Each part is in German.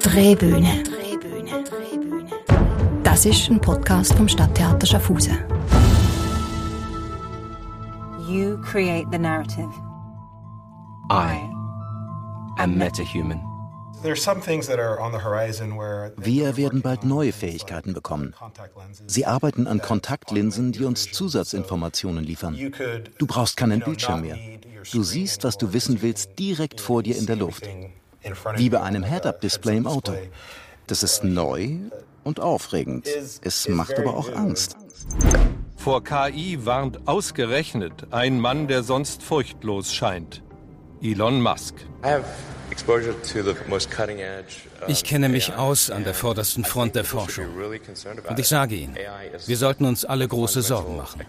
Drehbühne. Das ist ein Podcast vom Stadttheater Schaffhausen. You create the narrative. I am metahuman. Wir werden bald neue Fähigkeiten bekommen. Sie arbeiten an Kontaktlinsen, die uns Zusatzinformationen liefern. Du brauchst keinen Bildschirm mehr. Du siehst, was du wissen willst, direkt vor dir in der Luft. Wie bei einem Head-Up-Display im Auto. Das ist neu und aufregend. Es macht aber auch Angst. Vor KI warnt ausgerechnet ein Mann, der sonst furchtlos scheint. Elon Musk. Ich kenne mich aus an der vordersten Front der Forschung. Und ich sage Ihnen, wir sollten uns alle große Sorgen machen.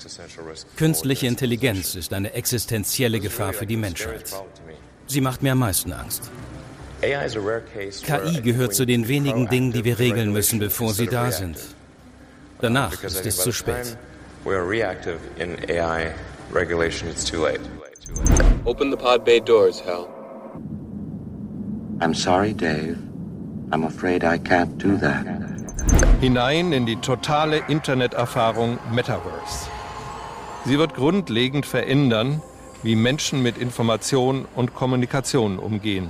Künstliche Intelligenz ist eine existenzielle Gefahr für die Menschheit. Sie macht mir am meisten Angst. KI gehört zu den wenigen Dingen, die wir regeln müssen, bevor sie da sind. Danach ist es zu spät. Open the pod bay doors, Hal. I'm sorry, Dave. I'm afraid I can't do that. Hinein in die totale Interneterfahrung Metaverse. Sie wird grundlegend verändern, wie Menschen mit Information und Kommunikation umgehen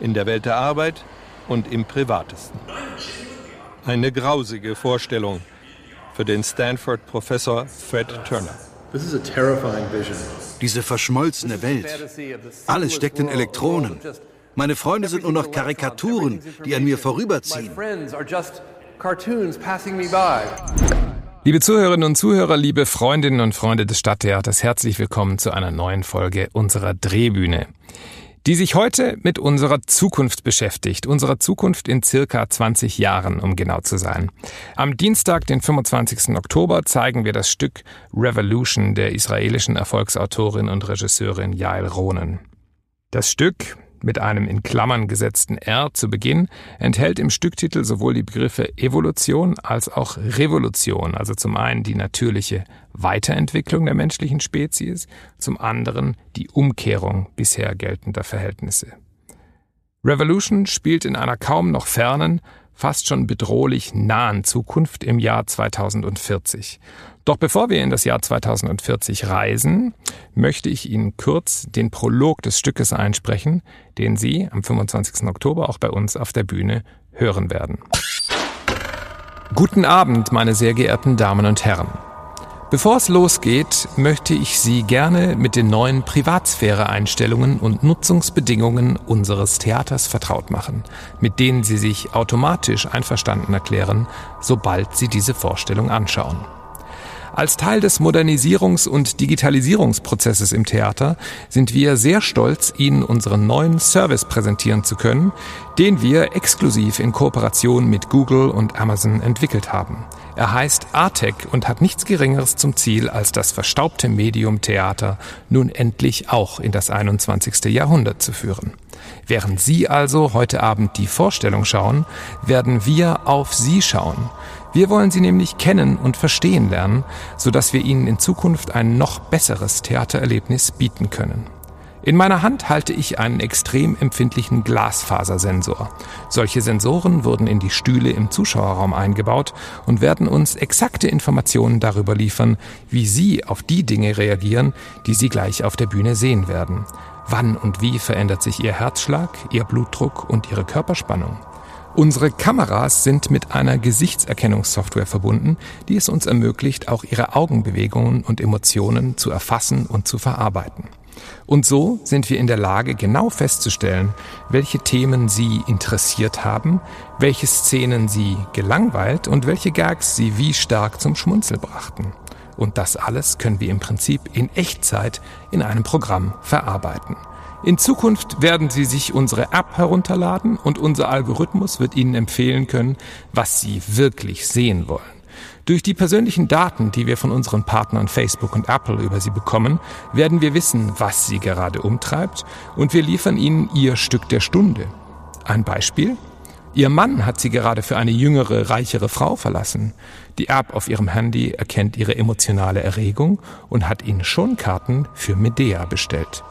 in der Welt der Arbeit und im Privatesten. Eine grausige Vorstellung für den Stanford-Professor Fred Turner. Diese verschmolzene Welt. Alles steckt in Elektronen. Meine Freunde sind nur noch Karikaturen, die an mir vorüberziehen. Liebe Zuhörerinnen und Zuhörer, liebe Freundinnen und Freunde des Stadttheaters, herzlich willkommen zu einer neuen Folge unserer Drehbühne die sich heute mit unserer Zukunft beschäftigt, unserer Zukunft in circa 20 Jahren, um genau zu sein. Am Dienstag, den 25. Oktober, zeigen wir das Stück Revolution der israelischen Erfolgsautorin und Regisseurin Yael Ronen. Das Stück, mit einem in Klammern gesetzten R zu Beginn, enthält im Stücktitel sowohl die Begriffe Evolution als auch Revolution, also zum einen die natürliche Weiterentwicklung der menschlichen Spezies, zum anderen die Umkehrung bisher geltender Verhältnisse. Revolution spielt in einer kaum noch fernen, fast schon bedrohlich nahen Zukunft im Jahr 2040. Doch bevor wir in das Jahr 2040 reisen, möchte ich Ihnen kurz den Prolog des Stückes einsprechen, den Sie am 25. Oktober auch bei uns auf der Bühne hören werden. Guten Abend, meine sehr geehrten Damen und Herren. Bevor es losgeht, möchte ich Sie gerne mit den neuen Privatsphäre-Einstellungen und Nutzungsbedingungen unseres Theaters vertraut machen, mit denen Sie sich automatisch einverstanden erklären, sobald Sie diese Vorstellung anschauen. Als Teil des Modernisierungs- und Digitalisierungsprozesses im Theater sind wir sehr stolz, Ihnen unseren neuen Service präsentieren zu können, den wir exklusiv in Kooperation mit Google und Amazon entwickelt haben. Er heißt Artec und hat nichts Geringeres zum Ziel, als das verstaubte Medium Theater nun endlich auch in das 21. Jahrhundert zu führen. Während Sie also heute Abend die Vorstellung schauen, werden wir auf Sie schauen. Wir wollen sie nämlich kennen und verstehen lernen, sodass wir ihnen in Zukunft ein noch besseres Theatererlebnis bieten können. In meiner Hand halte ich einen extrem empfindlichen Glasfasersensor. Solche Sensoren wurden in die Stühle im Zuschauerraum eingebaut und werden uns exakte Informationen darüber liefern, wie Sie auf die Dinge reagieren, die Sie gleich auf der Bühne sehen werden. Wann und wie verändert sich Ihr Herzschlag, Ihr Blutdruck und Ihre Körperspannung? Unsere Kameras sind mit einer Gesichtserkennungssoftware verbunden, die es uns ermöglicht, auch ihre Augenbewegungen und Emotionen zu erfassen und zu verarbeiten. Und so sind wir in der Lage, genau festzustellen, welche Themen Sie interessiert haben, welche Szenen Sie gelangweilt und welche Gags Sie wie stark zum Schmunzel brachten. Und das alles können wir im Prinzip in Echtzeit in einem Programm verarbeiten. In Zukunft werden Sie sich unsere App herunterladen und unser Algorithmus wird Ihnen empfehlen können, was Sie wirklich sehen wollen. Durch die persönlichen Daten, die wir von unseren Partnern Facebook und Apple über Sie bekommen, werden wir wissen, was Sie gerade umtreibt und wir liefern Ihnen Ihr Stück der Stunde. Ein Beispiel? Ihr Mann hat Sie gerade für eine jüngere, reichere Frau verlassen. Die App auf Ihrem Handy erkennt Ihre emotionale Erregung und hat Ihnen schon Karten für Medea bestellt.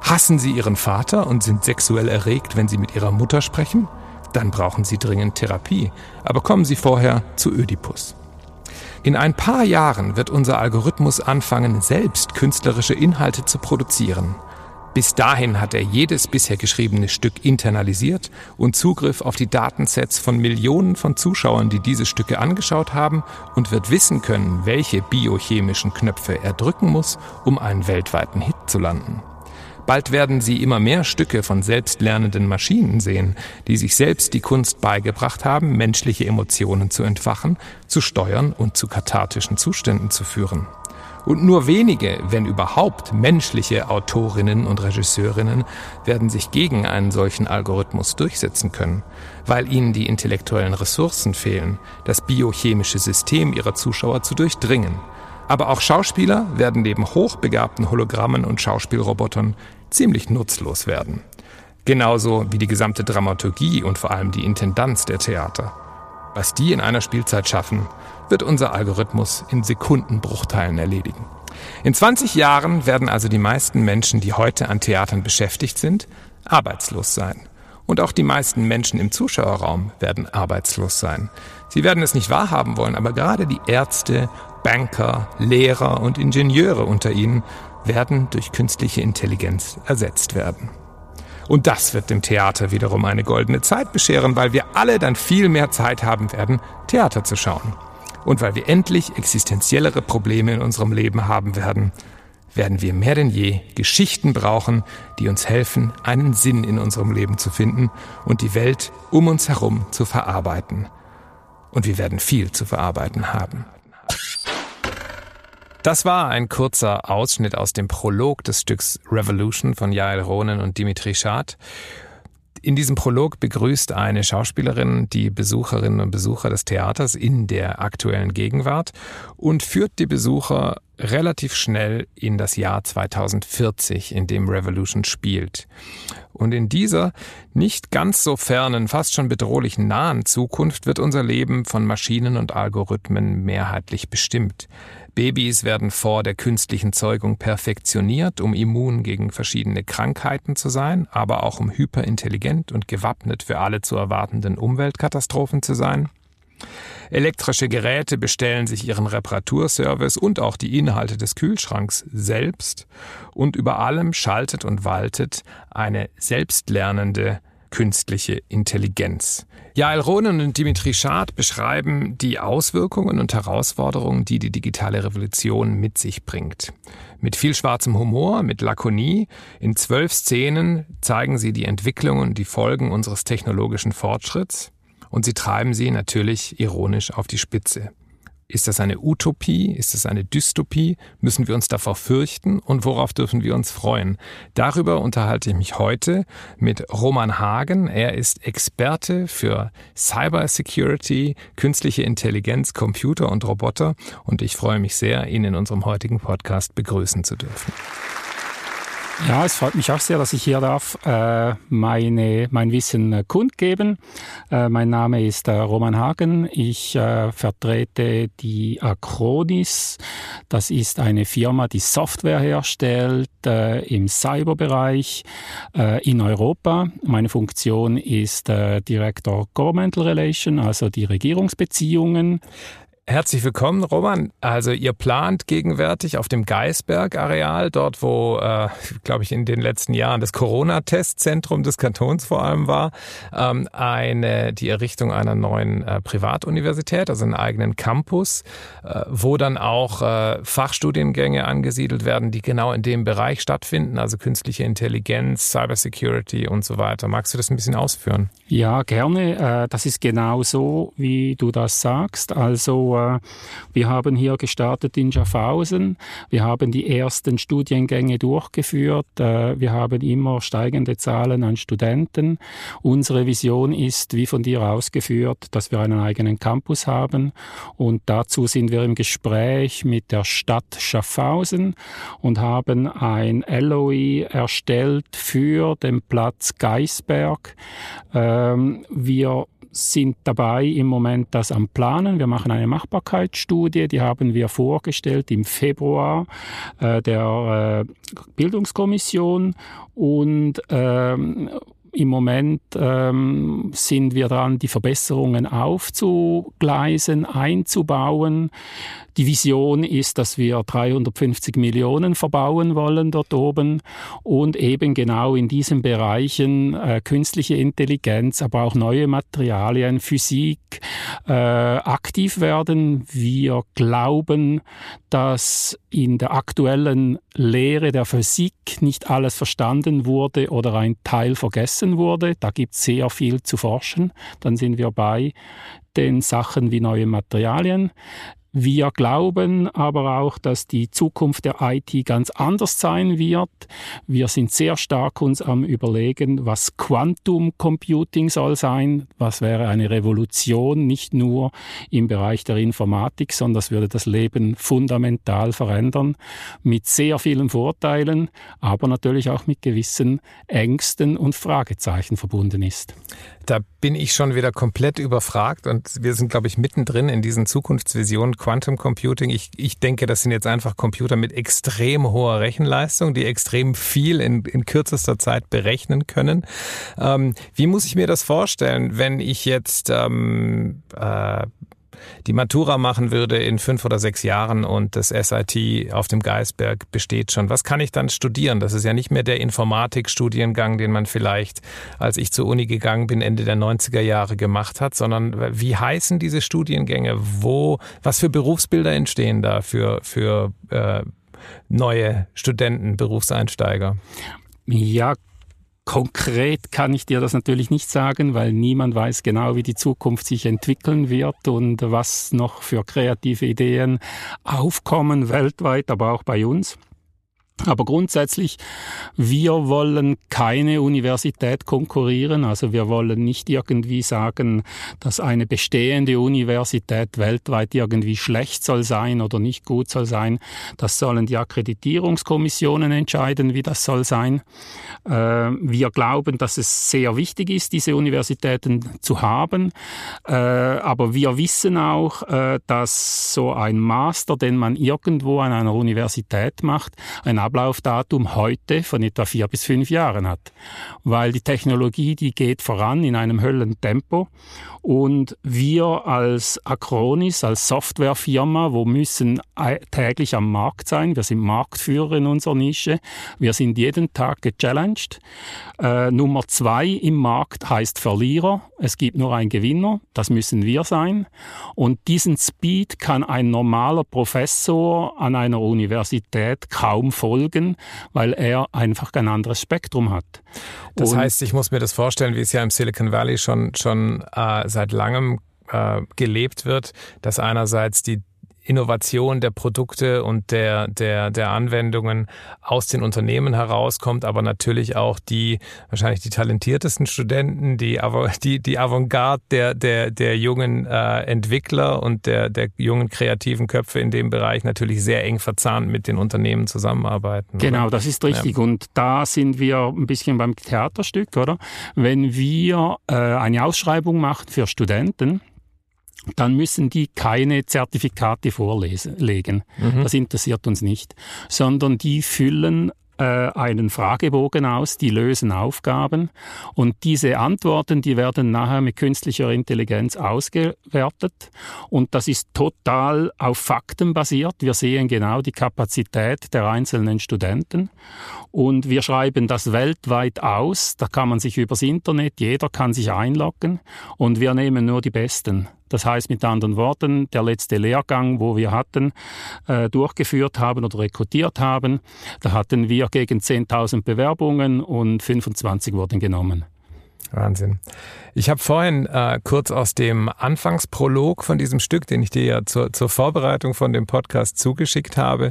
Hassen Sie Ihren Vater und sind sexuell erregt, wenn Sie mit Ihrer Mutter sprechen? dann brauchen Sie dringend Therapie. Aber kommen Sie vorher zu Ödipus. In ein paar Jahren wird unser Algorithmus anfangen, selbst künstlerische Inhalte zu produzieren. Bis dahin hat er jedes bisher geschriebene Stück internalisiert und Zugriff auf die Datensets von Millionen von Zuschauern, die diese Stücke angeschaut haben und wird wissen können, welche biochemischen Knöpfe er drücken muss, um einen weltweiten Hit zu landen. Bald werden Sie immer mehr Stücke von selbstlernenden Maschinen sehen, die sich selbst die Kunst beigebracht haben, menschliche Emotionen zu entfachen, zu steuern und zu kathartischen Zuständen zu führen. Und nur wenige, wenn überhaupt, menschliche Autorinnen und Regisseurinnen werden sich gegen einen solchen Algorithmus durchsetzen können, weil ihnen die intellektuellen Ressourcen fehlen, das biochemische System ihrer Zuschauer zu durchdringen. Aber auch Schauspieler werden neben hochbegabten Hologrammen und Schauspielrobotern ziemlich nutzlos werden. Genauso wie die gesamte Dramaturgie und vor allem die Intendanz der Theater. Was die in einer Spielzeit schaffen, wird unser Algorithmus in Sekundenbruchteilen erledigen. In 20 Jahren werden also die meisten Menschen, die heute an Theatern beschäftigt sind, arbeitslos sein. Und auch die meisten Menschen im Zuschauerraum werden arbeitslos sein. Sie werden es nicht wahrhaben wollen, aber gerade die Ärzte, Banker, Lehrer und Ingenieure unter ihnen werden durch künstliche Intelligenz ersetzt werden. Und das wird dem Theater wiederum eine goldene Zeit bescheren, weil wir alle dann viel mehr Zeit haben werden, Theater zu schauen. Und weil wir endlich existenziellere Probleme in unserem Leben haben werden, werden wir mehr denn je Geschichten brauchen, die uns helfen, einen Sinn in unserem Leben zu finden und die Welt um uns herum zu verarbeiten. Und wir werden viel zu verarbeiten haben. Das war ein kurzer Ausschnitt aus dem Prolog des Stücks Revolution von Yael Ronen und Dimitri Schad. In diesem Prolog begrüßt eine Schauspielerin die Besucherinnen und Besucher des Theaters in der aktuellen Gegenwart und führt die Besucher relativ schnell in das Jahr 2040, in dem Revolution spielt. Und in dieser nicht ganz so fernen, fast schon bedrohlichen nahen Zukunft wird unser Leben von Maschinen und Algorithmen mehrheitlich bestimmt. Babys werden vor der künstlichen Zeugung perfektioniert, um immun gegen verschiedene Krankheiten zu sein, aber auch um hyperintelligent und gewappnet für alle zu erwartenden Umweltkatastrophen zu sein. Elektrische Geräte bestellen sich ihren Reparaturservice und auch die Inhalte des Kühlschranks selbst und über allem schaltet und waltet eine selbstlernende künstliche Intelligenz. Jael Ronen und Dimitri Schad beschreiben die Auswirkungen und Herausforderungen, die die digitale Revolution mit sich bringt. Mit viel schwarzem Humor, mit Lakonie, in zwölf Szenen zeigen sie die Entwicklungen und die Folgen unseres technologischen Fortschritts und sie treiben sie natürlich ironisch auf die Spitze. Ist das eine Utopie? Ist das eine Dystopie? Müssen wir uns davor fürchten? Und worauf dürfen wir uns freuen? Darüber unterhalte ich mich heute mit Roman Hagen. Er ist Experte für Cyber Security, künstliche Intelligenz, Computer und Roboter. Und ich freue mich sehr, ihn in unserem heutigen Podcast begrüßen zu dürfen. Ja, es freut mich auch sehr, dass ich hier darf, äh, meine, mein Wissen äh, kundgeben. Äh, mein Name ist äh, Roman Hagen. Ich äh, vertrete die Acronis. Das ist eine Firma, die Software herstellt äh, im Cyberbereich äh, in Europa. Meine Funktion ist äh, Director Governmental Relation, also die Regierungsbeziehungen. Herzlich willkommen, Roman. Also ihr plant gegenwärtig auf dem Geisberg-Areal, dort wo, äh, glaube ich, in den letzten Jahren das Corona-Testzentrum des Kantons vor allem war, ähm, eine, die Errichtung einer neuen äh, Privatuniversität, also einen eigenen Campus, äh, wo dann auch äh, Fachstudiengänge angesiedelt werden, die genau in dem Bereich stattfinden, also künstliche Intelligenz, Cybersecurity und so weiter. Magst du das ein bisschen ausführen? Ja, gerne. Äh, das ist genau so, wie du das sagst. Also wir haben hier gestartet in Schaffhausen. Wir haben die ersten Studiengänge durchgeführt. Äh, wir haben immer steigende Zahlen an Studenten. Unsere Vision ist, wie von dir ausgeführt, dass wir einen eigenen Campus haben. Und dazu sind wir im Gespräch mit der Stadt Schaffhausen und haben ein LOI erstellt für den Platz Geisberg. Ähm, wir sind dabei im Moment das am Planen. Wir machen eine Machbarkeitsstudie, die haben wir vorgestellt im Februar äh, der äh, Bildungskommission und ähm, Im Moment ähm, sind wir dran, die Verbesserungen aufzugleisen, einzubauen. Die Vision ist, dass wir 350 Millionen verbauen wollen dort oben und eben genau in diesen Bereichen äh, künstliche Intelligenz, aber auch neue Materialien, Physik äh, aktiv werden. Wir glauben, dass in der aktuellen Lehre der Physik nicht alles verstanden wurde oder ein Teil vergessen wurde. Da gibt es sehr viel zu forschen. Dann sind wir bei den Sachen wie neue Materialien. Wir glauben aber auch, dass die Zukunft der IT ganz anders sein wird. Wir sind sehr stark uns am Überlegen, was Quantum Computing soll sein. Was wäre eine Revolution, nicht nur im Bereich der Informatik, sondern das würde das Leben fundamental verändern. Mit sehr vielen Vorteilen, aber natürlich auch mit gewissen Ängsten und Fragezeichen verbunden ist. Da bin ich schon wieder komplett überfragt und wir sind, glaube ich, mittendrin in diesen Zukunftsvisionen Quantum Computing. Ich, ich denke, das sind jetzt einfach Computer mit extrem hoher Rechenleistung, die extrem viel in, in kürzester Zeit berechnen können. Ähm, wie muss ich mir das vorstellen, wenn ich jetzt ähm, äh, die Matura machen würde in fünf oder sechs Jahren und das SIT auf dem Geisberg besteht schon. Was kann ich dann studieren? Das ist ja nicht mehr der Informatikstudiengang, den man vielleicht, als ich zur Uni gegangen bin, Ende der 90er Jahre gemacht hat, sondern wie heißen diese Studiengänge? Wo, was für Berufsbilder entstehen da für, für äh, neue Studenten, Berufseinsteiger? Ja, Konkret kann ich dir das natürlich nicht sagen, weil niemand weiß genau, wie die Zukunft sich entwickeln wird und was noch für kreative Ideen aufkommen weltweit, aber auch bei uns. Aber grundsätzlich, wir wollen keine Universität konkurrieren. Also wir wollen nicht irgendwie sagen, dass eine bestehende Universität weltweit irgendwie schlecht soll sein oder nicht gut soll sein. Das sollen die Akkreditierungskommissionen entscheiden, wie das soll sein. Äh, wir glauben, dass es sehr wichtig ist, diese Universitäten zu haben. Äh, aber wir wissen auch, äh, dass so ein Master, den man irgendwo an einer Universität macht, ein Ablaufdatum heute von etwa vier bis fünf Jahren hat, weil die Technologie, die geht voran in einem Höllentempo. Und wir als Acronis, als Softwarefirma, wo müssen täglich am Markt sein, wir sind Marktführer in unserer Nische, wir sind jeden Tag gechallenged. Äh, Nummer zwei im Markt heißt Verlierer, es gibt nur einen Gewinner, das müssen wir sein. Und diesen Speed kann ein normaler Professor an einer Universität kaum folgen folgen, weil er einfach ein anderes Spektrum hat. Das Und heißt, ich muss mir das vorstellen, wie es ja im Silicon Valley schon, schon äh, seit langem äh, gelebt wird, dass einerseits die Innovation der Produkte und der, der, der Anwendungen aus den Unternehmen herauskommt, aber natürlich auch die wahrscheinlich die talentiertesten Studenten, die, die, die Avantgarde der, der, der jungen äh, Entwickler und der, der jungen kreativen Köpfe in dem Bereich natürlich sehr eng verzahnt mit den Unternehmen zusammenarbeiten. Genau, oder? das ist richtig. Ja. Und da sind wir ein bisschen beim Theaterstück, oder? Wenn wir äh, eine Ausschreibung machen für Studenten, dann müssen die keine Zertifikate vorlegen. Mhm. Das interessiert uns nicht, sondern die füllen äh, einen Fragebogen aus, die lösen Aufgaben und diese Antworten, die werden nachher mit künstlicher Intelligenz ausgewertet und das ist total auf Fakten basiert. Wir sehen genau die Kapazität der einzelnen Studenten und wir schreiben das weltweit aus. Da kann man sich übers Internet, jeder kann sich einloggen und wir nehmen nur die Besten. Das heißt mit anderen Worten, der letzte Lehrgang, wo wir hatten, äh, durchgeführt haben oder rekrutiert haben, da hatten wir gegen 10.000 Bewerbungen und 25 wurden genommen. Wahnsinn. Ich habe vorhin äh, kurz aus dem Anfangsprolog von diesem Stück, den ich dir ja zur, zur Vorbereitung von dem Podcast zugeschickt habe,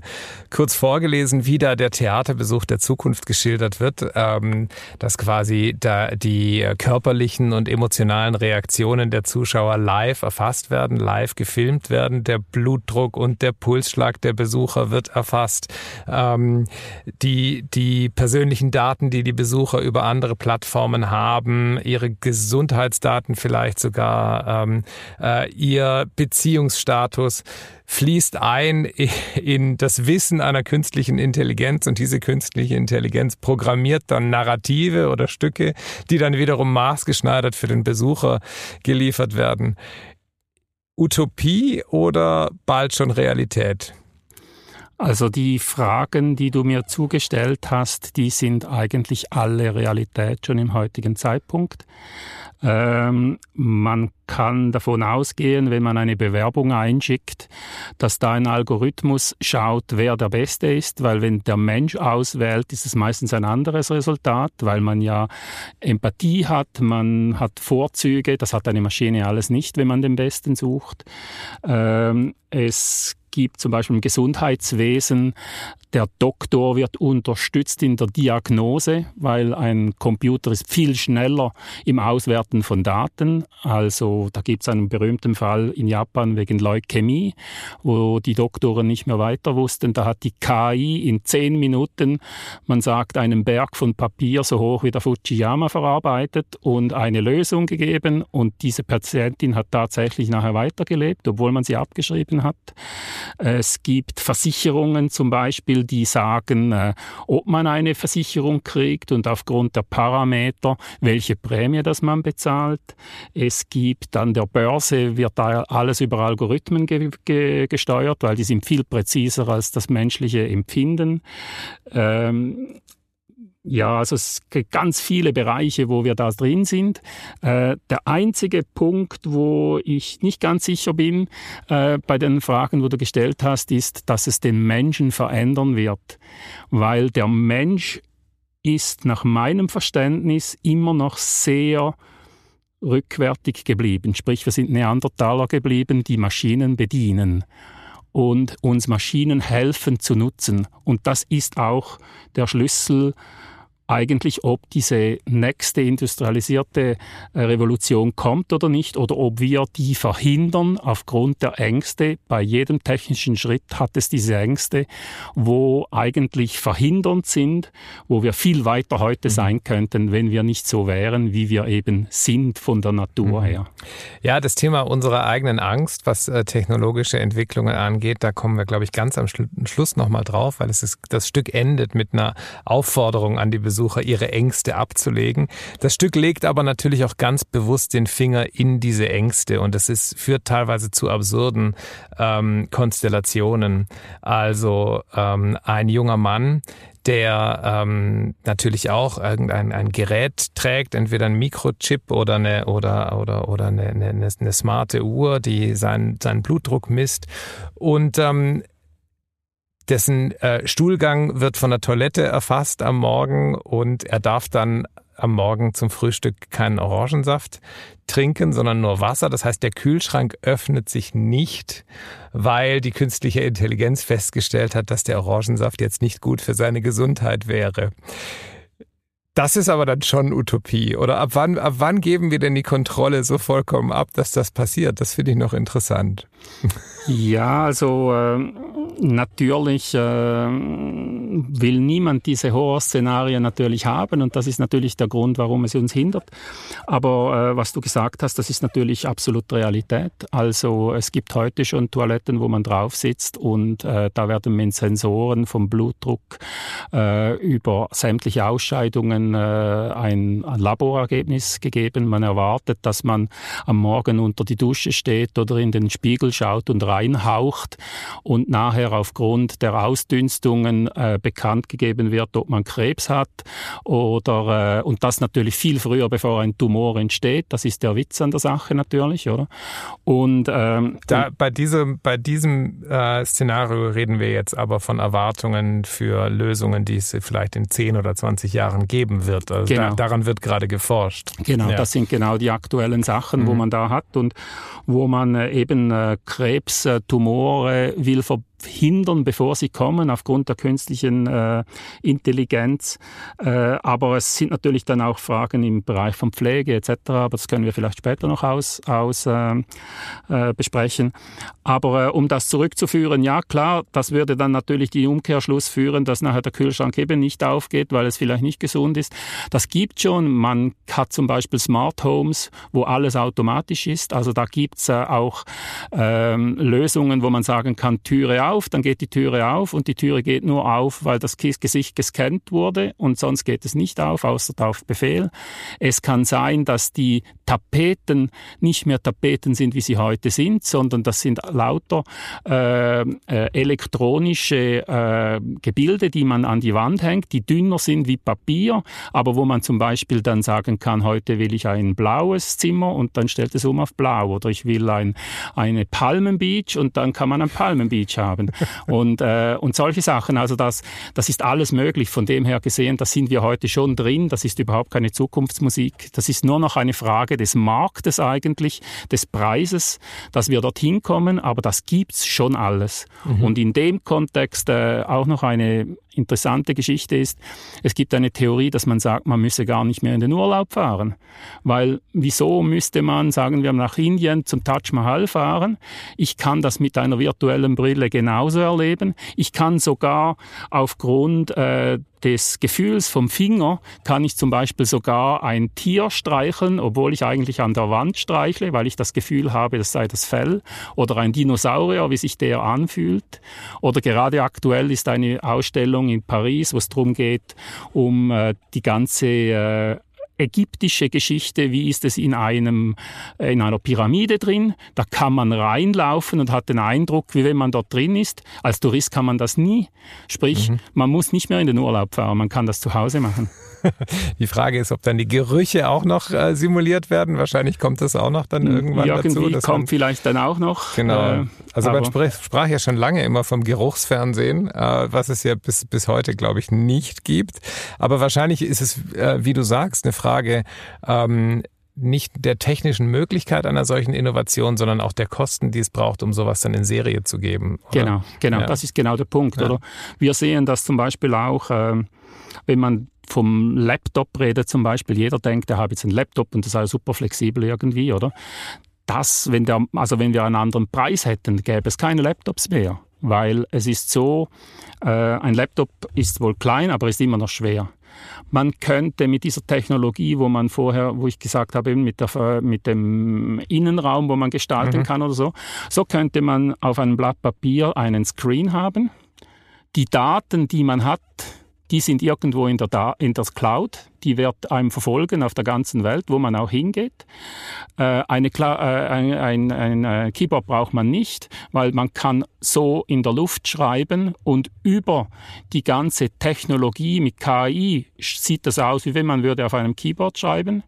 kurz vorgelesen, wie da der Theaterbesuch der Zukunft geschildert wird, ähm, dass quasi da die körperlichen und emotionalen Reaktionen der Zuschauer live erfasst werden, live gefilmt werden, der Blutdruck und der Pulsschlag der Besucher wird erfasst, ähm, die, die persönlichen Daten, die die Besucher über andere Plattformen haben, ihre Gesundheitsdaten vielleicht sogar, ähm, äh, ihr Beziehungsstatus fließt ein in das Wissen einer künstlichen Intelligenz und diese künstliche Intelligenz programmiert dann Narrative oder Stücke, die dann wiederum maßgeschneidert für den Besucher geliefert werden. Utopie oder bald schon Realität? Also die Fragen, die du mir zugestellt hast, die sind eigentlich alle Realität schon im heutigen Zeitpunkt. Ähm, man kann davon ausgehen, wenn man eine Bewerbung einschickt, dass da ein Algorithmus schaut, wer der Beste ist, weil wenn der Mensch auswählt, ist es meistens ein anderes Resultat, weil man ja Empathie hat, man hat Vorzüge, das hat eine Maschine alles nicht, wenn man den Besten sucht. Ähm, es gibt, zum Beispiel im Gesundheitswesen. Der Doktor wird unterstützt in der Diagnose, weil ein Computer ist viel schneller im Auswerten von Daten. Also da gibt es einen berühmten Fall in Japan wegen Leukämie, wo die Doktoren nicht mehr weiter wussten. Da hat die KI in zehn Minuten, man sagt, einen Berg von Papier so hoch wie der Fujiyama verarbeitet und eine Lösung gegeben. Und diese Patientin hat tatsächlich nachher weitergelebt, obwohl man sie abgeschrieben hat. Es gibt Versicherungen zum Beispiel, die sagen, äh, ob man eine Versicherung kriegt und aufgrund der Parameter, welche Prämie das man bezahlt. Es gibt an der Börse, wird da alles über Algorithmen ge ge gesteuert, weil die sind viel präziser als das menschliche Empfinden. Ähm, ja, also es gibt ganz viele Bereiche, wo wir da drin sind. Äh, der einzige Punkt, wo ich nicht ganz sicher bin äh, bei den Fragen, wo du gestellt hast, ist, dass es den Menschen verändern wird, weil der Mensch ist nach meinem Verständnis immer noch sehr rückwärtig geblieben. Sprich, wir sind Neandertaler geblieben, die Maschinen bedienen und uns Maschinen helfen zu nutzen. Und das ist auch der Schlüssel eigentlich, ob diese nächste industrialisierte äh, Revolution kommt oder nicht, oder ob wir die verhindern aufgrund der Ängste. Bei jedem technischen Schritt hat es diese Ängste, wo eigentlich verhindernd sind, wo wir viel weiter heute mhm. sein könnten, wenn wir nicht so wären, wie wir eben sind von der Natur mhm. her. Ja, das Thema unserer eigenen Angst, was äh, technologische Entwicklungen angeht, da kommen wir, glaube ich, ganz am Schluss nochmal drauf, weil es ist, das Stück endet mit einer Aufforderung an die Besucher, Besucher ihre Ängste abzulegen. Das Stück legt aber natürlich auch ganz bewusst den Finger in diese Ängste und das ist, führt teilweise zu absurden ähm, Konstellationen. Also ähm, ein junger Mann, der ähm, natürlich auch irgendein ein Gerät trägt, entweder ein Mikrochip oder eine oder oder oder eine, eine, eine smarte Uhr, die seinen seinen Blutdruck misst und ähm, dessen äh, Stuhlgang wird von der Toilette erfasst am Morgen und er darf dann am Morgen zum Frühstück keinen Orangensaft trinken, sondern nur Wasser. Das heißt, der Kühlschrank öffnet sich nicht, weil die künstliche Intelligenz festgestellt hat, dass der Orangensaft jetzt nicht gut für seine Gesundheit wäre. Das ist aber dann schon Utopie. Oder ab wann, ab wann geben wir denn die Kontrolle so vollkommen ab, dass das passiert? Das finde ich noch interessant. Ja, also äh, natürlich äh, will niemand diese Horrorszenarien natürlich haben und das ist natürlich der Grund, warum es uns hindert. Aber äh, was du gesagt hast, das ist natürlich absolut Realität. Also es gibt heute schon Toiletten, wo man drauf sitzt und äh, da werden mit Sensoren vom Blutdruck äh, über sämtliche Ausscheidungen äh, ein, ein Laborergebnis gegeben. Man erwartet, dass man am Morgen unter die Dusche steht oder in den Spiegel schaut und reinhaucht und nachher aufgrund der Ausdünstungen äh, bekannt gegeben wird, ob man Krebs hat oder äh, und das natürlich viel früher, bevor ein Tumor entsteht. Das ist der Witz an der Sache natürlich, oder? Und ähm, da, bei diesem bei diesem äh, Szenario reden wir jetzt aber von Erwartungen für Lösungen, die es vielleicht in 10 oder 20 Jahren geben wird. Also genau. da, daran wird gerade geforscht. Genau, ja. das sind genau die aktuellen Sachen, mhm. wo man da hat und wo man äh, eben äh, Krebs, Tumore will ver hindern, bevor sie kommen, aufgrund der künstlichen äh, Intelligenz. Äh, aber es sind natürlich dann auch Fragen im Bereich von Pflege etc., aber das können wir vielleicht später noch aus, aus äh, äh, besprechen. Aber äh, um das zurückzuführen, ja klar, das würde dann natürlich die Umkehrschluss führen, dass nachher der Kühlschrank eben nicht aufgeht, weil es vielleicht nicht gesund ist. Das gibt schon. Man hat zum Beispiel Smart Homes, wo alles automatisch ist. Also da gibt's äh, auch ähm, Lösungen, wo man sagen kann, Türe auf, dann geht die Türe auf und die Türe geht nur auf, weil das Gesicht gescannt wurde und sonst geht es nicht auf, außer auf Befehl. Es kann sein, dass die Tapeten nicht mehr Tapeten sind, wie sie heute sind, sondern das sind lauter äh, äh, elektronische äh, Gebilde, die man an die Wand hängt, die dünner sind wie Papier, aber wo man zum Beispiel dann sagen kann, heute will ich ein blaues Zimmer und dann stellt es um auf blau oder ich will ein, eine Palmenbeach und dann kann man ein Palmenbeach haben und, äh, und solche Sachen. Also das, das ist alles möglich. Von dem her gesehen, da sind wir heute schon drin. Das ist überhaupt keine Zukunftsmusik. Das ist nur noch eine Frage des Marktes eigentlich, des Preises, dass wir dorthin kommen. Aber das gibt's schon alles. Mhm. Und in dem Kontext äh, auch noch eine interessante Geschichte ist, es gibt eine Theorie, dass man sagt, man müsse gar nicht mehr in den Urlaub fahren. Weil wieso müsste man, sagen wir, nach Indien zum Taj Mahal fahren? Ich kann das mit einer virtuellen Brille genauso erleben. Ich kann sogar aufgrund äh, des Gefühls vom Finger kann ich zum Beispiel sogar ein Tier streicheln, obwohl ich eigentlich an der Wand streichle, weil ich das Gefühl habe, das sei das Fell. Oder ein Dinosaurier, wie sich der anfühlt. Oder gerade aktuell ist eine Ausstellung in Paris, wo es darum geht, um äh, die ganze äh, ägyptische Geschichte, wie ist es in einem äh, in einer Pyramide drin? Da kann man reinlaufen und hat den Eindruck, wie wenn man dort drin ist. Als Tourist kann man das nie. Sprich, mhm. man muss nicht mehr in den Urlaub fahren, man kann das zu Hause machen. Die Frage ist, ob dann die Gerüche auch noch äh, simuliert werden. Wahrscheinlich kommt das auch noch dann irgendwann Irgendwie dazu. kommt vielleicht dann auch noch. Genau. Äh, also man sprach, sprach, ja schon lange immer vom Geruchsfernsehen, äh, was es ja bis, bis heute, glaube ich, nicht gibt. Aber wahrscheinlich ist es, äh, wie du sagst, eine Frage, ähm, nicht der technischen Möglichkeit einer solchen Innovation, sondern auch der Kosten, die es braucht, um sowas dann in Serie zu geben. Oder? Genau, genau, ja. das ist genau der Punkt. Ja. Oder wir sehen das zum Beispiel auch, äh, wenn man vom Laptop redet zum Beispiel, jeder denkt, er habe jetzt einen Laptop und das sei super flexibel irgendwie, oder? Das, wenn der, also wenn wir einen anderen Preis hätten, gäbe es keine Laptops mehr, weil es ist so, äh, ein Laptop ist wohl klein, aber ist immer noch schwer. Man könnte mit dieser Technologie, wo man vorher, wo ich gesagt habe, mit, der, mit dem Innenraum, wo man gestalten mhm. kann oder so, so könnte man auf einem Blatt Papier einen Screen haben. Die Daten, die man hat, die sind irgendwo in der, da in der Cloud, die wird einem verfolgen auf der ganzen Welt, wo man auch hingeht. Äh, eine, äh, ein, ein, ein, ein Keyboard braucht man nicht, weil man kann so in der Luft schreiben und über die ganze Technologie mit KI sieht das aus, wie wenn man würde auf einem Keyboard schreiben.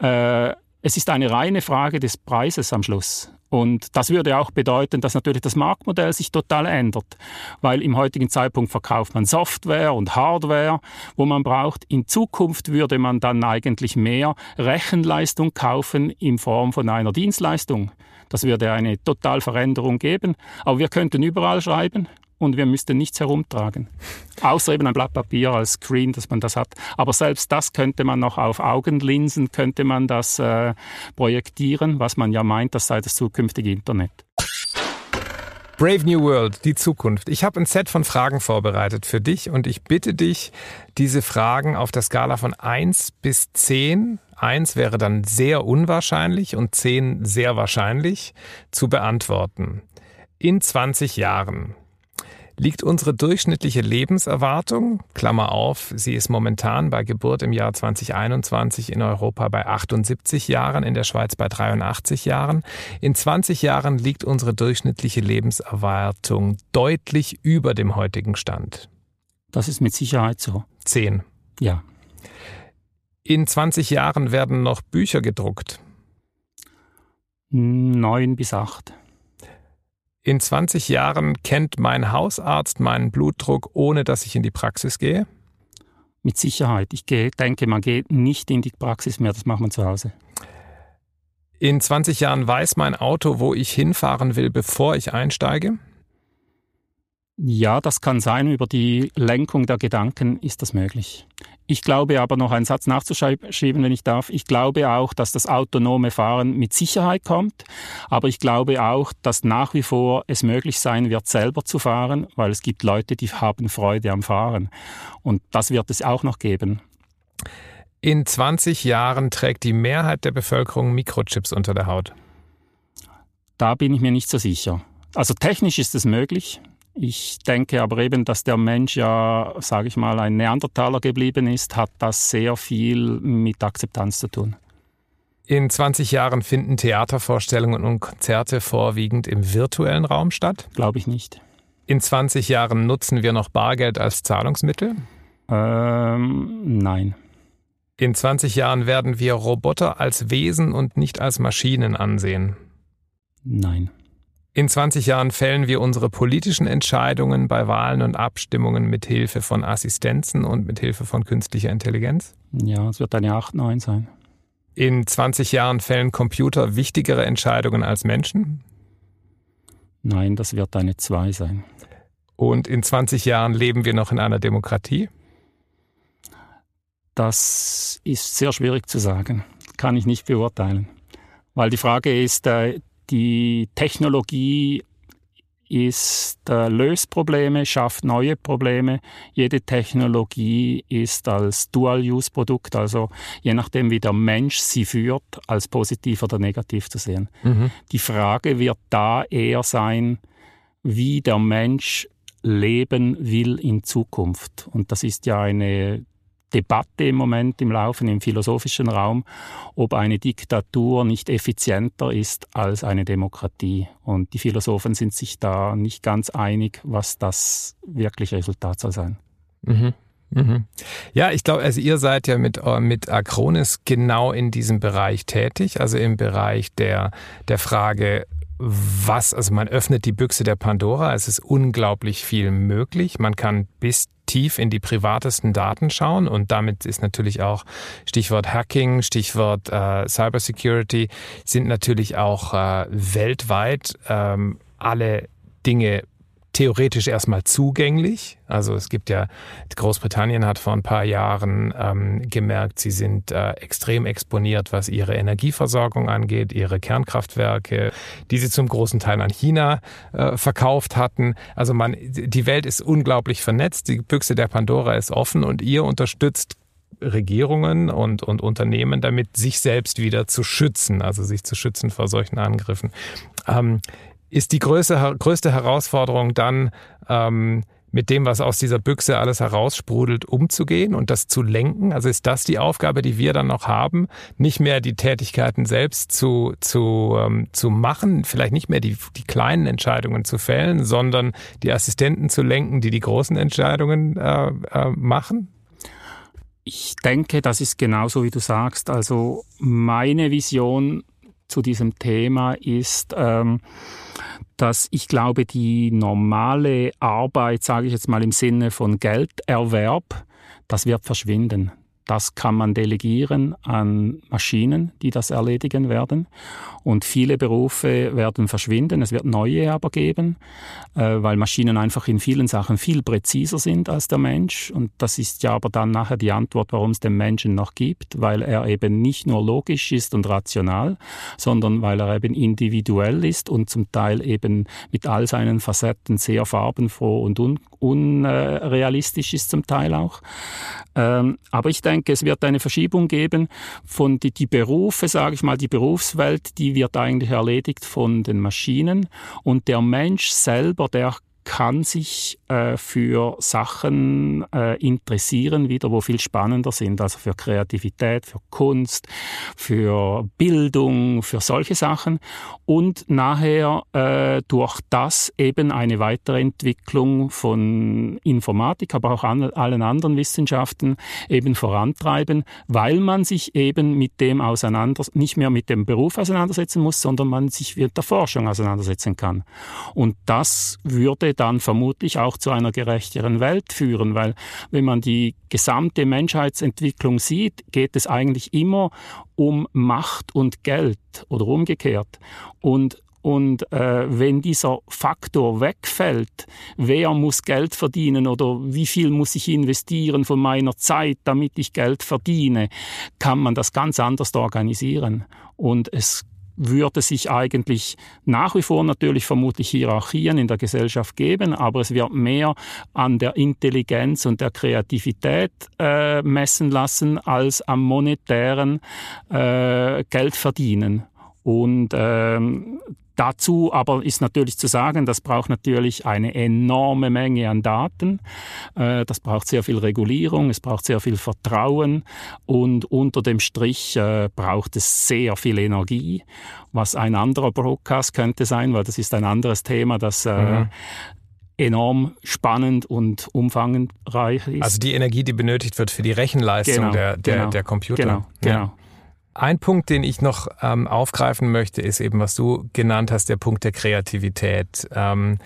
Äh, es ist eine reine Frage des Preises am Schluss. Und das würde auch bedeuten, dass natürlich das Marktmodell sich total ändert, weil im heutigen Zeitpunkt verkauft man Software und Hardware, wo man braucht. In Zukunft würde man dann eigentlich mehr Rechenleistung kaufen in Form von einer Dienstleistung. Das würde eine total Veränderung geben. Aber wir könnten überall schreiben und wir müssten nichts herumtragen. Außer eben ein Blatt Papier als Screen, dass man das hat. Aber selbst das könnte man noch auf Augenlinsen, könnte man das äh, projektieren, was man ja meint, das sei das zukünftige Internet. Brave New World, die Zukunft. Ich habe ein Set von Fragen vorbereitet für dich und ich bitte dich, diese Fragen auf der Skala von 1 bis 10, 1 wäre dann sehr unwahrscheinlich und 10 sehr wahrscheinlich, zu beantworten. In 20 Jahren, liegt unsere durchschnittliche Lebenserwartung, Klammer auf, sie ist momentan bei Geburt im Jahr 2021 in Europa bei 78 Jahren, in der Schweiz bei 83 Jahren. In 20 Jahren liegt unsere durchschnittliche Lebenserwartung deutlich über dem heutigen Stand. Das ist mit Sicherheit so. Zehn. Ja. In 20 Jahren werden noch Bücher gedruckt. Neun bis acht. In 20 Jahren kennt mein Hausarzt meinen Blutdruck, ohne dass ich in die Praxis gehe? Mit Sicherheit. Ich denke, man geht nicht in die Praxis mehr, das macht man zu Hause. In 20 Jahren weiß mein Auto, wo ich hinfahren will, bevor ich einsteige? Ja, das kann sein. Über die Lenkung der Gedanken ist das möglich. Ich glaube aber noch einen Satz nachzuschieben, wenn ich darf. Ich glaube auch, dass das autonome Fahren mit Sicherheit kommt. Aber ich glaube auch, dass nach wie vor es möglich sein wird, selber zu fahren, weil es gibt Leute, die haben Freude am Fahren. Und das wird es auch noch geben. In 20 Jahren trägt die Mehrheit der Bevölkerung Mikrochips unter der Haut. Da bin ich mir nicht so sicher. Also technisch ist es möglich. Ich denke aber eben, dass der Mensch ja, sage ich mal, ein Neandertaler geblieben ist, hat das sehr viel mit Akzeptanz zu tun. In 20 Jahren finden Theatervorstellungen und Konzerte vorwiegend im virtuellen Raum statt? Glaube ich nicht. In 20 Jahren nutzen wir noch Bargeld als Zahlungsmittel? Ähm, nein. In 20 Jahren werden wir Roboter als Wesen und nicht als Maschinen ansehen? Nein. In 20 Jahren fällen wir unsere politischen Entscheidungen bei Wahlen und Abstimmungen mit Hilfe von Assistenzen und mit Hilfe von künstlicher Intelligenz? Ja, es wird eine 8, 9 sein. In 20 Jahren fällen Computer wichtigere Entscheidungen als Menschen? Nein, das wird eine 2 sein. Und in 20 Jahren leben wir noch in einer Demokratie? Das ist sehr schwierig zu sagen. Kann ich nicht beurteilen. Weil die Frage ist, äh, die Technologie ist, äh, löst Probleme, schafft neue Probleme. Jede Technologie ist als Dual-Use-Produkt, also je nachdem, wie der Mensch sie führt, als positiv oder negativ zu sehen. Mhm. Die Frage wird da eher sein, wie der Mensch leben will in Zukunft. Und das ist ja eine Debatte im Moment im Laufen im philosophischen Raum, ob eine Diktatur nicht effizienter ist als eine Demokratie. Und die Philosophen sind sich da nicht ganz einig, was das wirkliche Resultat soll sein. Mhm. Mhm. Ja, ich glaube, also ihr seid ja mit, äh, mit Acronis genau in diesem Bereich tätig, also im Bereich der, der Frage, was, also man öffnet die Büchse der Pandora, es ist unglaublich viel möglich. Man kann bis tief in die privatesten Daten schauen. Und damit ist natürlich auch Stichwort Hacking, Stichwort äh, Cybersecurity, sind natürlich auch äh, weltweit ähm, alle Dinge theoretisch erstmal zugänglich. Also es gibt ja, Großbritannien hat vor ein paar Jahren ähm, gemerkt, sie sind äh, extrem exponiert, was ihre Energieversorgung angeht, ihre Kernkraftwerke, die sie zum großen Teil an China äh, verkauft hatten. Also man, die Welt ist unglaublich vernetzt, die Büchse der Pandora ist offen und ihr unterstützt Regierungen und, und Unternehmen damit, sich selbst wieder zu schützen, also sich zu schützen vor solchen Angriffen. Ähm, ist die größte, größte Herausforderung dann, ähm, mit dem, was aus dieser Büchse alles heraussprudelt, umzugehen und das zu lenken? Also ist das die Aufgabe, die wir dann noch haben, nicht mehr die Tätigkeiten selbst zu, zu, ähm, zu machen, vielleicht nicht mehr die, die kleinen Entscheidungen zu fällen, sondern die Assistenten zu lenken, die die großen Entscheidungen äh, äh, machen? Ich denke, das ist genauso, wie du sagst. Also meine Vision zu diesem Thema ist, ähm, dass ich glaube, die normale Arbeit, sage ich jetzt mal im Sinne von Gelderwerb, das wird verschwinden. Das kann man delegieren an Maschinen, die das erledigen werden. Und viele Berufe werden verschwinden. Es wird neue aber geben, äh, weil Maschinen einfach in vielen Sachen viel präziser sind als der Mensch. Und das ist ja aber dann nachher die Antwort, warum es den Menschen noch gibt, weil er eben nicht nur logisch ist und rational, sondern weil er eben individuell ist und zum Teil eben mit all seinen Facetten sehr farbenfroh und un unrealistisch ist zum Teil auch. Ähm, aber ich denke, es wird eine Verschiebung geben von die, die Berufe, sage ich mal, die Berufswelt, die wird eigentlich erledigt von den Maschinen. Und der Mensch selber, der kann sich äh, für Sachen äh, interessieren, wieder, wo viel spannender sind, also für Kreativität, für Kunst, für Bildung, für solche Sachen und nachher äh, durch das eben eine Weiterentwicklung von Informatik, aber auch an allen anderen Wissenschaften eben vorantreiben, weil man sich eben mit dem auseinander, nicht mehr mit dem Beruf auseinandersetzen muss, sondern man sich mit der Forschung auseinandersetzen kann. Und das würde dann vermutlich auch zu einer gerechteren Welt führen, weil wenn man die gesamte Menschheitsentwicklung sieht, geht es eigentlich immer um Macht und Geld oder umgekehrt. Und Und äh, wenn dieser Faktor wegfällt, wer muss Geld verdienen oder wie viel muss ich investieren von meiner Zeit, damit ich Geld verdiene, kann man das ganz anders organisieren. Und es würde sich eigentlich nach wie vor natürlich vermutlich Hierarchien in der Gesellschaft geben, aber es wird mehr an der Intelligenz und der Kreativität äh, messen lassen als am monetären äh, Geld verdienen. Und ähm, Dazu aber ist natürlich zu sagen, das braucht natürlich eine enorme Menge an Daten. Äh, das braucht sehr viel Regulierung, es braucht sehr viel Vertrauen und unter dem Strich äh, braucht es sehr viel Energie, was ein anderer Broadcast könnte sein, weil das ist ein anderes Thema, das äh, mhm enorm spannend und umfangreich ist. Also die Energie, die benötigt wird für die Rechenleistung genau, der, der, genau, der Computer. Genau, genau. Ein Punkt, den ich noch ähm, aufgreifen möchte, ist eben, was du genannt hast, der Punkt der Kreativität. Ähm,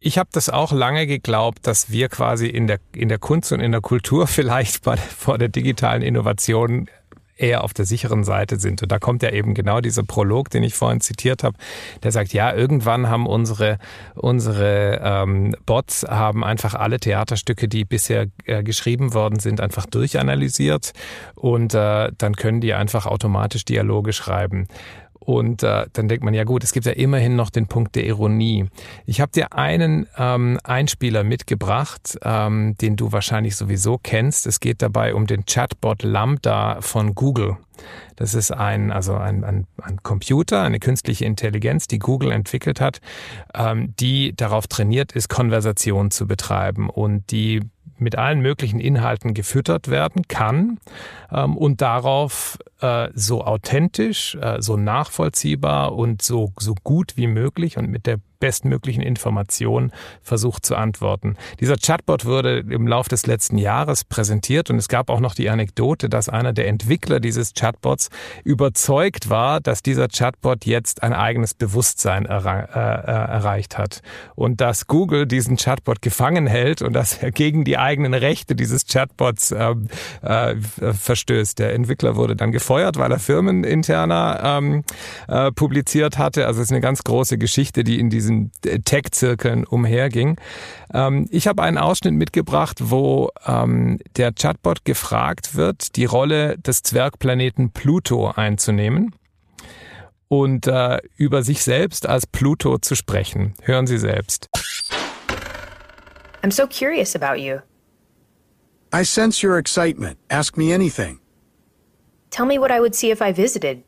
ich habe das auch lange geglaubt, dass wir quasi in der, in der Kunst und in der Kultur vielleicht bei, vor der digitalen Innovation eher auf der sicheren Seite sind. Und da kommt ja eben genau dieser Prolog, den ich vorhin zitiert habe, der sagt, ja, irgendwann haben unsere, unsere ähm, Bots haben einfach alle Theaterstücke, die bisher äh, geschrieben worden sind, einfach durchanalysiert und äh, dann können die einfach automatisch Dialoge schreiben. Und äh, dann denkt man, ja gut, es gibt ja immerhin noch den Punkt der Ironie. Ich habe dir einen ähm, Einspieler mitgebracht, ähm, den du wahrscheinlich sowieso kennst. Es geht dabei um den Chatbot Lambda von Google. Das ist ein, also ein, ein, ein Computer, eine künstliche Intelligenz, die Google entwickelt hat, ähm, die darauf trainiert ist, Konversation zu betreiben und die mit allen möglichen Inhalten gefüttert werden kann ähm, und darauf äh, so authentisch, äh, so nachvollziehbar und so, so gut wie möglich und mit der bestmöglichen Informationen versucht zu antworten. Dieser Chatbot wurde im Laufe des letzten Jahres präsentiert und es gab auch noch die Anekdote, dass einer der Entwickler dieses Chatbots überzeugt war, dass dieser Chatbot jetzt ein eigenes Bewusstsein erre äh, äh, erreicht hat und dass Google diesen Chatbot gefangen hält und dass er gegen die eigenen Rechte dieses Chatbots äh, äh, verstößt. Der Entwickler wurde dann gefeuert, weil er firmeninterner ähm, äh, publiziert hatte. Also es ist eine ganz große Geschichte, die in diesem diesen Tech-Zirkeln umherging. Ähm, ich habe einen Ausschnitt mitgebracht, wo ähm, der Chatbot gefragt wird, die Rolle des Zwergplaneten Pluto einzunehmen und äh, über sich selbst als Pluto zu sprechen. Hören Sie selbst. I'm so curious about you. I sense your excitement. Ask me anything. Tell me what I would see if I visited.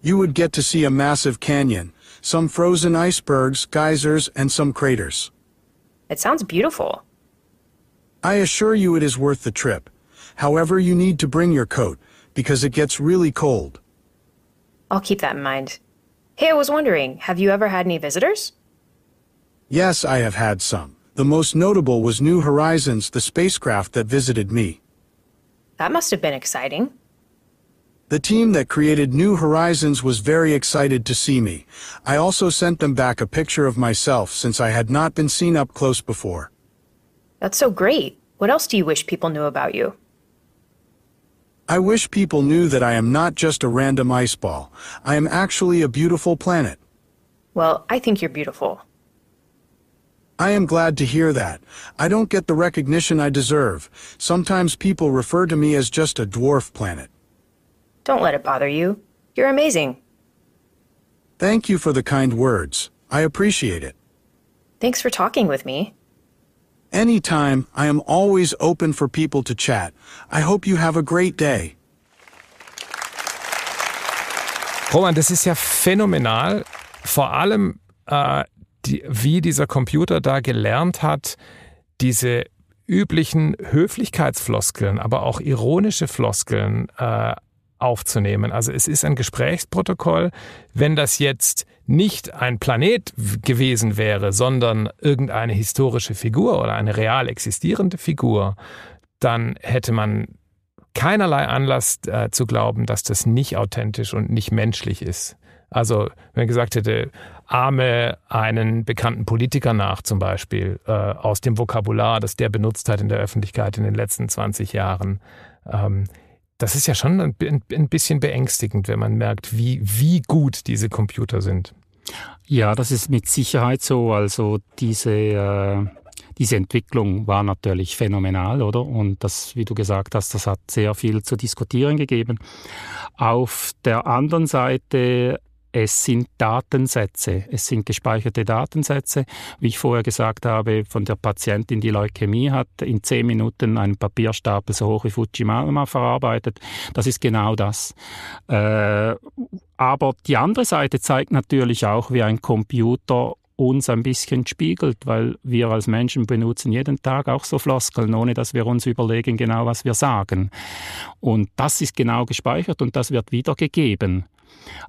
You would get to see a massive canyon, some frozen icebergs, geysers, and some craters. It sounds beautiful. I assure you it is worth the trip. However, you need to bring your coat, because it gets really cold. I'll keep that in mind. Hey, I was wondering, have you ever had any visitors? Yes, I have had some. The most notable was New Horizons, the spacecraft that visited me. That must have been exciting. The team that created New Horizons was very excited to see me. I also sent them back a picture of myself since I had not been seen up close before. That's so great. What else do you wish people knew about you? I wish people knew that I am not just a random ice ball. I am actually a beautiful planet. Well, I think you're beautiful. I am glad to hear that. I don't get the recognition I deserve. Sometimes people refer to me as just a dwarf planet. Don't let it bother you. You're amazing. Thank you for the kind words. I appreciate it. Thanks for talking with me. Anytime, I am always open for people to chat. I hope you have a great day. Roman, das ist ja phänomenal. Vor allem, äh, die, wie dieser Computer da gelernt hat, diese üblichen Höflichkeitsfloskeln, aber auch ironische Floskeln äh, aufzunehmen. Also es ist ein Gesprächsprotokoll. Wenn das jetzt nicht ein Planet gewesen wäre, sondern irgendeine historische Figur oder eine real existierende Figur, dann hätte man keinerlei Anlass äh, zu glauben, dass das nicht authentisch und nicht menschlich ist. Also wenn man gesagt hätte, ahme einen bekannten Politiker nach zum Beispiel äh, aus dem Vokabular, das der benutzt hat in der Öffentlichkeit in den letzten 20 Jahren, ähm, das ist ja schon ein, ein bisschen beängstigend, wenn man merkt, wie, wie gut diese Computer sind. Ja, das ist mit Sicherheit so. Also diese, äh, diese Entwicklung war natürlich phänomenal, oder? Und das, wie du gesagt hast, das hat sehr viel zu diskutieren gegeben. Auf der anderen Seite es sind Datensätze, es sind gespeicherte Datensätze. Wie ich vorher gesagt habe, von der Patientin, die Leukämie hat, in zehn Minuten einen Papierstapel so hoch wie Fujimama verarbeitet. Das ist genau das. Äh, aber die andere Seite zeigt natürlich auch, wie ein Computer uns ein bisschen spiegelt, weil wir als Menschen benutzen jeden Tag auch so Floskeln, ohne dass wir uns überlegen genau, was wir sagen. Und das ist genau gespeichert und das wird wiedergegeben.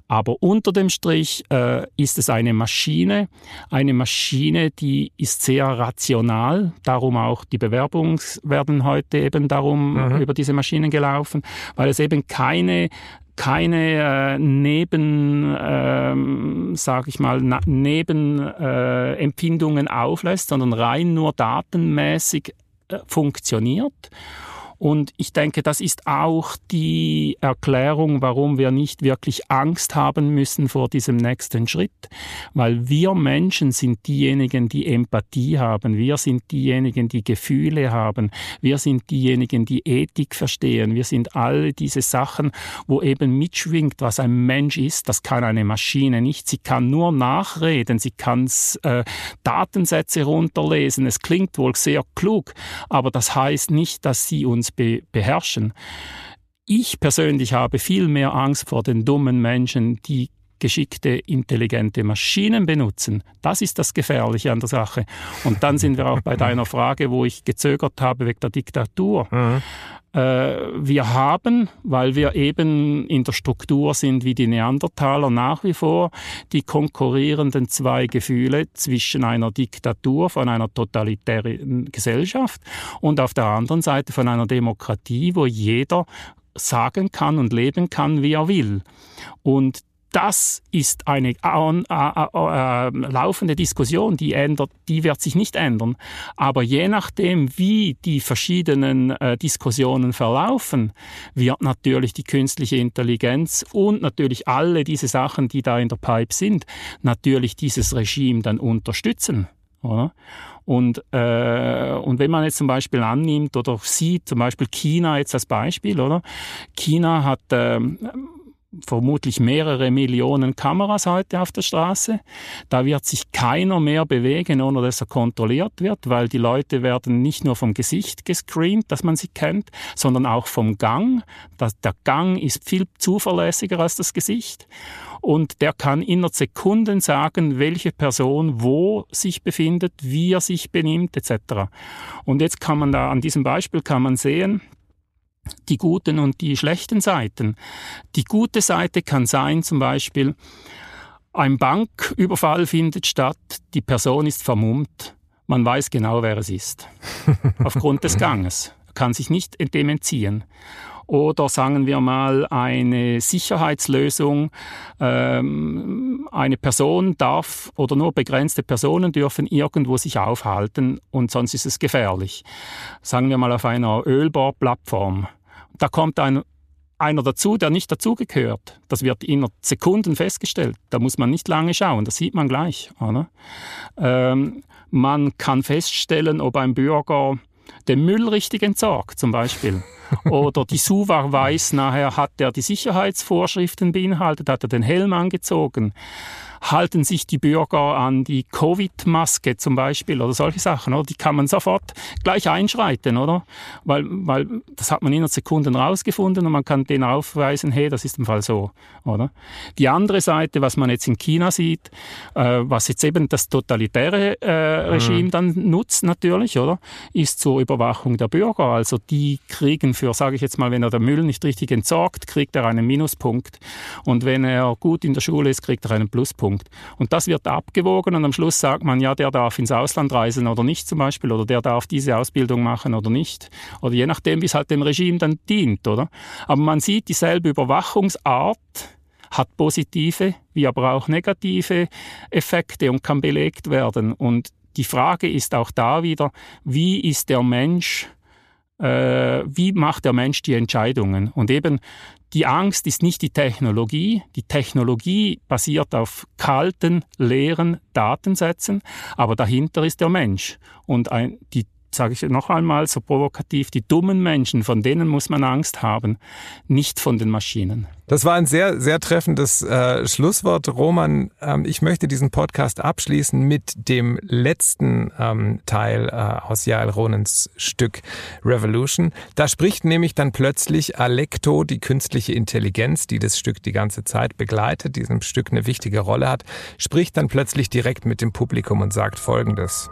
Aber unter dem Strich äh, ist es eine Maschine, eine Maschine, die ist sehr rational. Darum auch die Bewerbungen werden heute eben darum mhm. über diese Maschinen gelaufen, weil es eben keine keine äh, Neben, ähm, sage ich mal, Nebenempfindungen äh, auflässt, sondern rein nur datenmäßig äh, funktioniert. Und ich denke, das ist auch die Erklärung, warum wir nicht wirklich Angst haben müssen vor diesem nächsten Schritt, weil wir Menschen sind diejenigen, die Empathie haben, wir sind diejenigen, die Gefühle haben, wir sind diejenigen, die Ethik verstehen, wir sind alle diese Sachen, wo eben mitschwingt, was ein Mensch ist, das kann eine Maschine nicht, sie kann nur nachreden, sie kann äh, Datensätze runterlesen, es klingt wohl sehr klug, aber das heißt nicht, dass sie uns be beherrschen. Ich persönlich habe viel mehr Angst vor den dummen Menschen, die geschickte, intelligente Maschinen benutzen. Das ist das Gefährliche an der Sache. Und dann sind wir auch bei deiner Frage, wo ich gezögert habe wegen der Diktatur. Mhm. Äh, wir haben, weil wir eben in der Struktur sind wie die Neandertaler nach wie vor, die konkurrierenden zwei Gefühle zwischen einer Diktatur von einer totalitären Gesellschaft und auf der anderen Seite von einer Demokratie, wo jeder sagen kann und leben kann, wie er will. Und das ist eine äh, äh, äh, laufende Diskussion, die ändert, die wird sich nicht ändern. Aber je nachdem, wie die verschiedenen äh, Diskussionen verlaufen, wird natürlich die künstliche Intelligenz und natürlich alle diese Sachen, die da in der Pipe sind, natürlich dieses Regime dann unterstützen. Oder? Und, äh, und wenn man jetzt zum Beispiel annimmt oder sieht, zum Beispiel China jetzt als Beispiel, oder? China hat äh, vermutlich mehrere Millionen Kameras heute auf der Straße. Da wird sich keiner mehr bewegen, ohne dass er kontrolliert wird, weil die Leute werden nicht nur vom Gesicht gescreent, dass man sie kennt, sondern auch vom Gang. der Gang ist viel zuverlässiger als das Gesicht. Und der kann innerhalb Sekunden sagen, welche Person wo sich befindet, wie er sich benimmt, etc. Und jetzt kann man da, an diesem Beispiel kann man sehen, die guten und die schlechten Seiten. Die gute Seite kann sein zum Beispiel, ein Banküberfall findet statt, die Person ist vermummt, man weiß genau, wer es ist, aufgrund des Ganges, kann sich nicht dem entziehen oder sagen wir mal eine Sicherheitslösung. Ähm, eine Person darf oder nur begrenzte Personen dürfen irgendwo sich aufhalten und sonst ist es gefährlich. Sagen wir mal auf einer Ölbohrplattform. Da kommt ein einer dazu, der nicht dazugehört. Das wird in Sekunden festgestellt. Da muss man nicht lange schauen, das sieht man gleich. Ähm, man kann feststellen, ob ein Bürger den Müll richtig entsorgt, zum Beispiel. Oder die Suva weiß nachher, hat er die Sicherheitsvorschriften beinhaltet, hat er den Helm angezogen halten sich die Bürger an die Covid-Maske zum Beispiel oder solche Sachen, oder? Die kann man sofort gleich einschreiten, oder? Weil, weil das hat man in einer Sekunde rausgefunden und man kann denen aufweisen, hey, das ist im Fall so, oder? Die andere Seite, was man jetzt in China sieht, äh, was jetzt eben das totalitäre äh, Regime mhm. dann nutzt natürlich, oder? Ist zur Überwachung der Bürger. Also die kriegen für, sage ich jetzt mal, wenn er der Müll nicht richtig entsorgt, kriegt er einen Minuspunkt. Und wenn er gut in der Schule ist, kriegt er einen Pluspunkt. Punkt. Und das wird abgewogen und am Schluss sagt man, ja, der darf ins Ausland reisen oder nicht zum Beispiel oder der darf diese Ausbildung machen oder nicht. Oder je nachdem, wie es halt dem Regime dann dient, oder? Aber man sieht dieselbe Überwachungsart hat positive wie aber auch negative Effekte und kann belegt werden. Und die Frage ist auch da wieder, wie ist der Mensch äh, wie macht der Mensch die Entscheidungen? Und eben die Angst ist nicht die Technologie. Die Technologie basiert auf kalten, leeren Datensätzen, aber dahinter ist der Mensch. Und ein, die sage ich noch einmal so provokativ, die dummen Menschen, von denen muss man Angst haben, nicht von den Maschinen. Das war ein sehr, sehr treffendes äh, Schlusswort, Roman. Ähm, ich möchte diesen Podcast abschließen mit dem letzten ähm, Teil äh, aus Jael Ronens Stück Revolution. Da spricht nämlich dann plötzlich Alecto, die künstliche Intelligenz, die das Stück die ganze Zeit begleitet, diesem Stück eine wichtige Rolle hat, spricht dann plötzlich direkt mit dem Publikum und sagt Folgendes.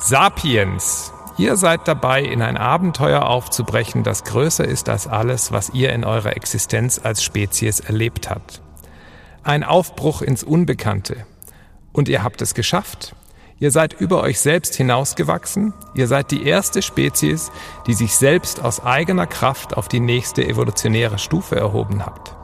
Sapiens. Ihr seid dabei, in ein Abenteuer aufzubrechen, das größer ist als alles, was ihr in eurer Existenz als Spezies erlebt habt. Ein Aufbruch ins Unbekannte. Und ihr habt es geschafft. Ihr seid über euch selbst hinausgewachsen. Ihr seid die erste Spezies, die sich selbst aus eigener Kraft auf die nächste evolutionäre Stufe erhoben habt.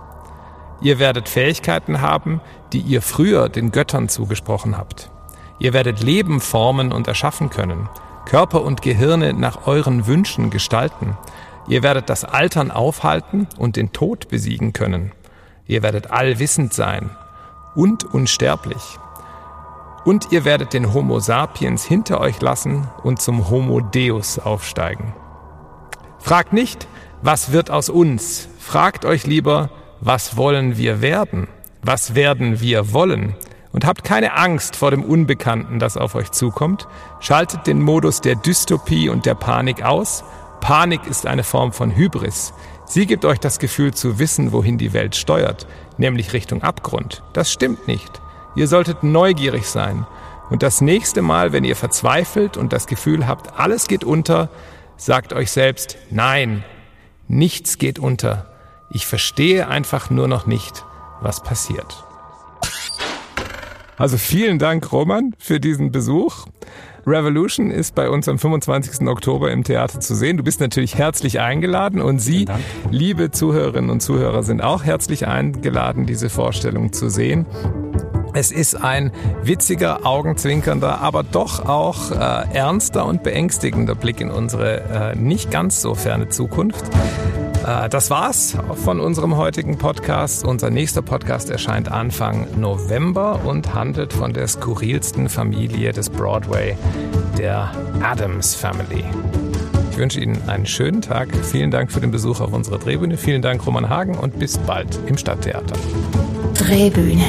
Ihr werdet Fähigkeiten haben, die ihr früher den Göttern zugesprochen habt. Ihr werdet Leben formen und erschaffen können, Körper und Gehirne nach euren Wünschen gestalten. Ihr werdet das Altern aufhalten und den Tod besiegen können. Ihr werdet allwissend sein und unsterblich. Und ihr werdet den Homo sapiens hinter euch lassen und zum Homo Deus aufsteigen. Fragt nicht, was wird aus uns? Fragt euch lieber, was wollen wir werden? Was werden wir wollen? Und habt keine Angst vor dem Unbekannten, das auf euch zukommt. Schaltet den Modus der Dystopie und der Panik aus. Panik ist eine Form von Hybris. Sie gibt euch das Gefühl zu wissen, wohin die Welt steuert, nämlich Richtung Abgrund. Das stimmt nicht. Ihr solltet neugierig sein. Und das nächste Mal, wenn ihr verzweifelt und das Gefühl habt, alles geht unter, sagt euch selbst, nein, nichts geht unter. Ich verstehe einfach nur noch nicht, was passiert. Also vielen Dank, Roman, für diesen Besuch. Revolution ist bei uns am 25. Oktober im Theater zu sehen. Du bist natürlich herzlich eingeladen und Sie, liebe Zuhörerinnen und Zuhörer, sind auch herzlich eingeladen, diese Vorstellung zu sehen. Es ist ein witziger, augenzwinkernder, aber doch auch äh, ernster und beängstigender Blick in unsere äh, nicht ganz so ferne Zukunft. Äh, das war's von unserem heutigen Podcast. Unser nächster Podcast erscheint Anfang November und handelt von der skurrilsten Familie des Broadway, der Adams Family. Ich wünsche Ihnen einen schönen Tag. Vielen Dank für den Besuch auf unserer Drehbühne. Vielen Dank, Roman Hagen, und bis bald im Stadttheater. Drehbühne.